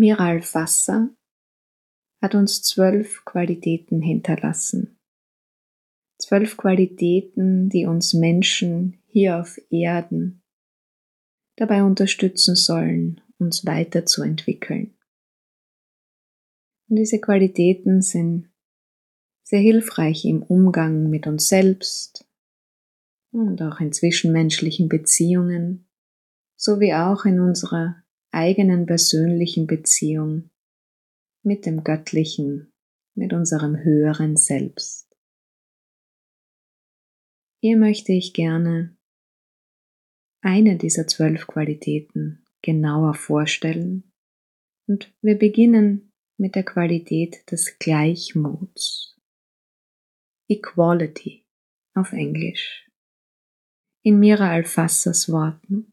Miral Fassa hat uns zwölf Qualitäten hinterlassen. Zwölf Qualitäten, die uns Menschen hier auf Erden dabei unterstützen sollen, uns weiterzuentwickeln. Und diese Qualitäten sind sehr hilfreich im Umgang mit uns selbst und auch in zwischenmenschlichen Beziehungen, sowie auch in unserer eigenen persönlichen Beziehung mit dem Göttlichen, mit unserem höheren Selbst. Hier möchte ich gerne eine dieser zwölf Qualitäten genauer vorstellen und wir beginnen mit der Qualität des Gleichmuts. Equality auf Englisch. In Mira Alfassas Worten.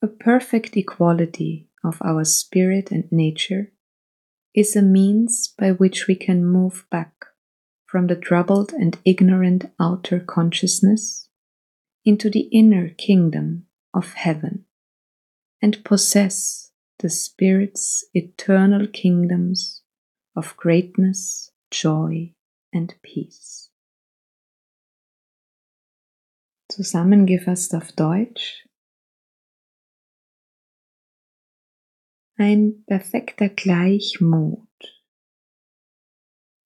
A perfect equality of our spirit and nature is a means by which we can move back from the troubled and ignorant outer consciousness into the inner kingdom of heaven and possess the Spirit's eternal kingdoms of greatness, joy and peace. Zusammengefasst auf Deutsch. Ein perfekter Gleichmut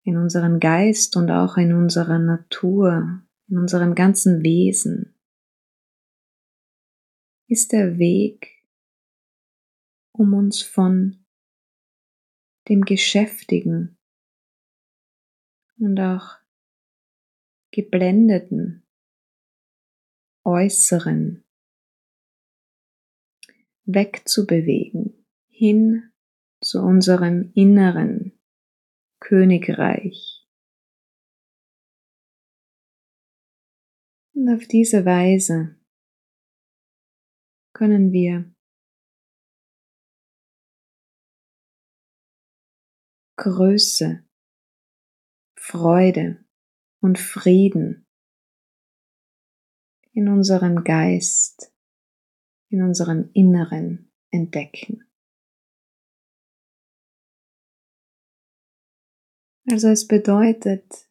in unserem Geist und auch in unserer Natur, in unserem ganzen Wesen. Ist der Weg, um uns von dem Geschäftigen und auch geblendeten Äußeren wegzubewegen hin zu unserem inneren Königreich. Und auf diese Weise können wir Größe, Freude und Frieden in unserem Geist, in unserem Inneren entdecken. Also es bedeutet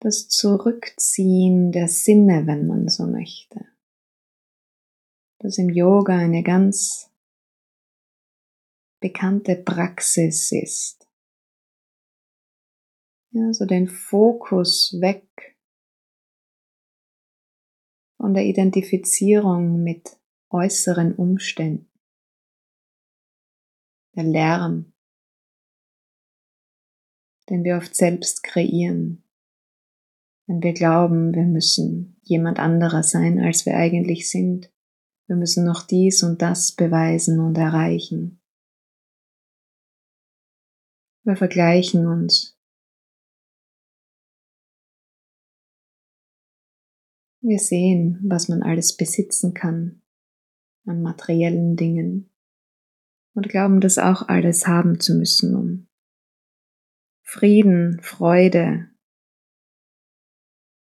das Zurückziehen der Sinne, wenn man so möchte das im Yoga eine ganz bekannte Praxis ist. Ja, so den Fokus weg von der Identifizierung mit äußeren Umständen. Der Lärm, den wir oft selbst kreieren, wenn wir glauben, wir müssen jemand anderer sein, als wir eigentlich sind. Wir müssen noch dies und das beweisen und erreichen. Wir vergleichen uns. Wir sehen, was man alles besitzen kann an materiellen Dingen und glauben das auch alles haben zu müssen, um Frieden, Freude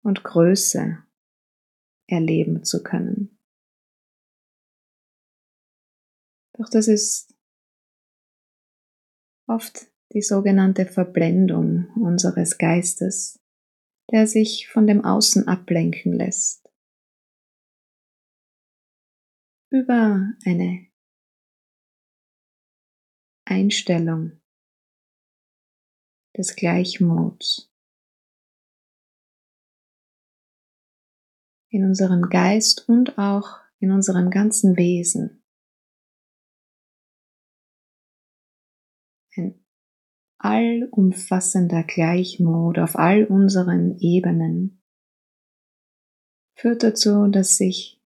und Größe erleben zu können. Doch das ist oft die sogenannte Verblendung unseres Geistes, der sich von dem Außen ablenken lässt. Über eine Einstellung des Gleichmuts in unserem Geist und auch in unserem ganzen Wesen. ein allumfassender Gleichmut auf all unseren Ebenen führt dazu, dass sich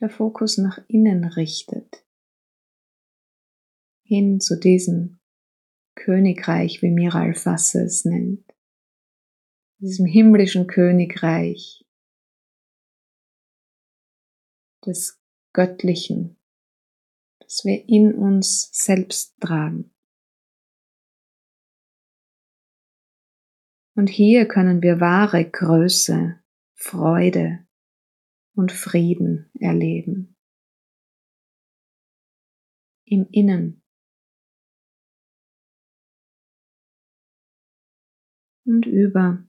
der Fokus nach innen richtet, hin zu diesem Königreich, wie Miral Fasse es nennt, diesem himmlischen Königreich des Göttlichen, das wir in uns selbst tragen. Und hier können wir wahre Größe, Freude und Frieden erleben. im Innen. Und über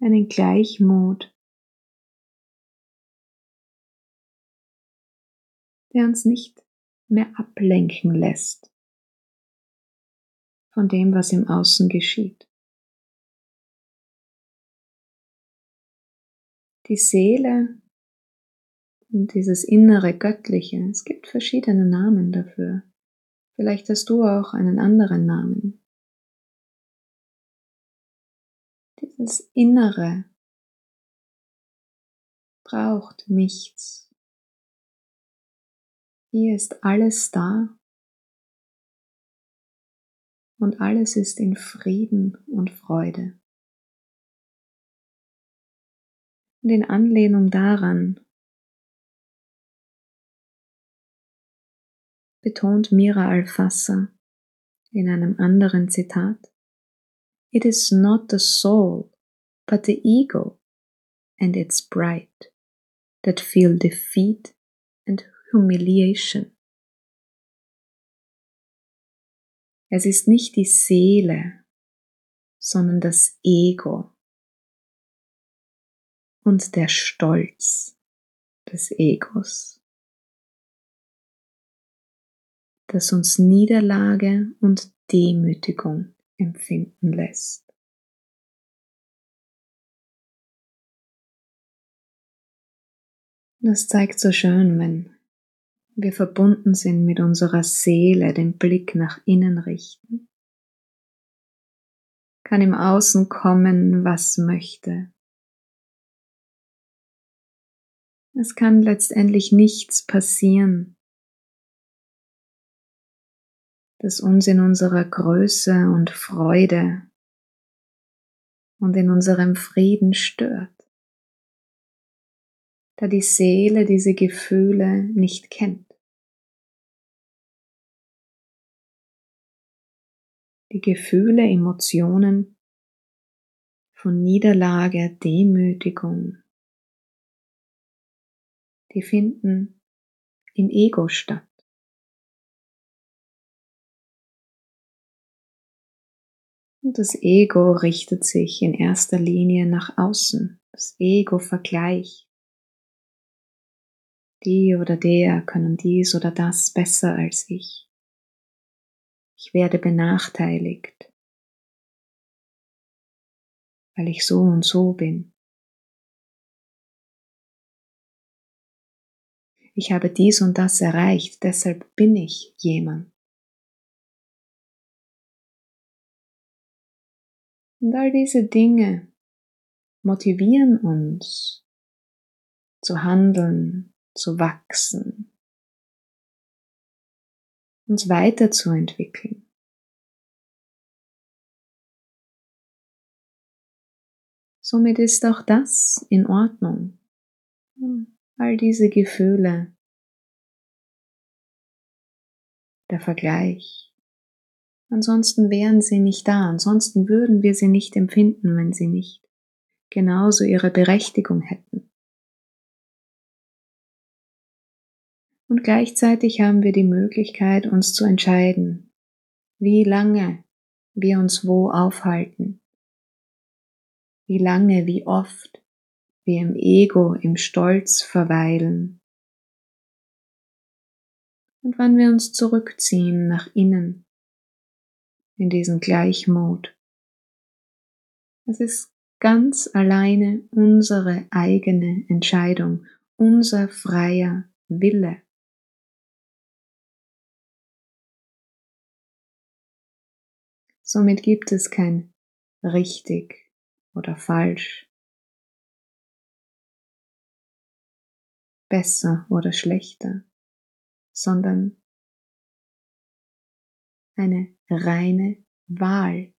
einen Gleichmut, der uns nicht mehr ablenken lässt von dem, was im Außen geschieht. Die Seele und dieses innere Göttliche, es gibt verschiedene Namen dafür. Vielleicht hast du auch einen anderen Namen. Dieses Innere braucht nichts. Hier ist alles da und alles ist in Frieden und Freude. Und in Anlehnung daran betont Mira Alfassa in einem anderen Zitat, It is not the soul, but the ego and its pride that feel defeat and humiliation. Es ist nicht die Seele, sondern das Ego und der Stolz des Egos, das uns Niederlage und Demütigung empfinden lässt. Das zeigt so schön, wenn wir verbunden sind mit unserer Seele, den Blick nach innen richten, kann im Außen kommen, was möchte. Es kann letztendlich nichts passieren, das uns in unserer Größe und Freude und in unserem Frieden stört da die Seele diese Gefühle nicht kennt. Die Gefühle, Emotionen von Niederlage, Demütigung, die finden im Ego statt. Und das Ego richtet sich in erster Linie nach außen. Das Ego vergleicht die oder der können dies oder das besser als ich. Ich werde benachteiligt, weil ich so und so bin. Ich habe dies und das erreicht, deshalb bin ich jemand. Und all diese Dinge motivieren uns zu handeln, zu wachsen, uns weiterzuentwickeln. Somit ist auch das in Ordnung. All diese Gefühle, der Vergleich. Ansonsten wären sie nicht da, ansonsten würden wir sie nicht empfinden, wenn sie nicht genauso ihre Berechtigung hätten. Und gleichzeitig haben wir die Möglichkeit, uns zu entscheiden, wie lange wir uns wo aufhalten, wie lange, wie oft wir im Ego, im Stolz verweilen und wann wir uns zurückziehen nach innen in diesen Gleichmut. Es ist ganz alleine unsere eigene Entscheidung, unser freier Wille. Somit gibt es kein richtig oder falsch, besser oder schlechter, sondern eine reine Wahl,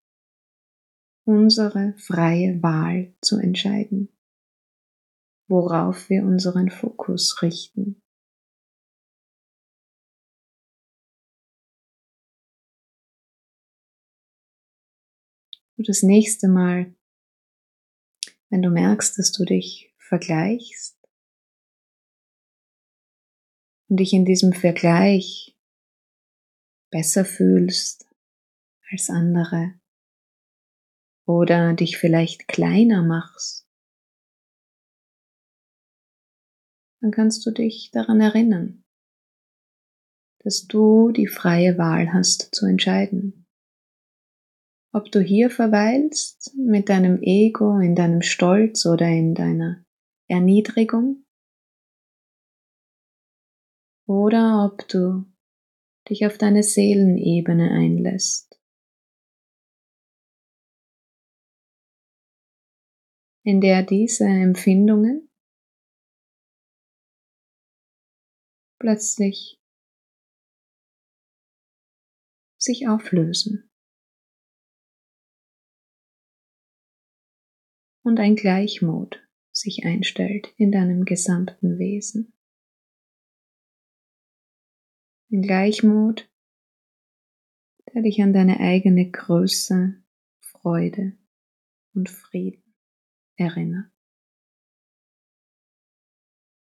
unsere freie Wahl zu entscheiden, worauf wir unseren Fokus richten. du das nächste Mal, wenn du merkst, dass du dich vergleichst und dich in diesem Vergleich besser fühlst als andere oder dich vielleicht kleiner machst, dann kannst du dich daran erinnern, dass du die freie Wahl hast zu entscheiden, ob du hier verweilst mit deinem Ego, in deinem Stolz oder in deiner Erniedrigung oder ob du dich auf deine Seelenebene einlässt. in der diese Empfindungen plötzlich sich auflösen und ein Gleichmut sich einstellt in deinem gesamten Wesen. Ein Gleichmut, der dich an deine eigene Größe, Freude und Frieden erinnert.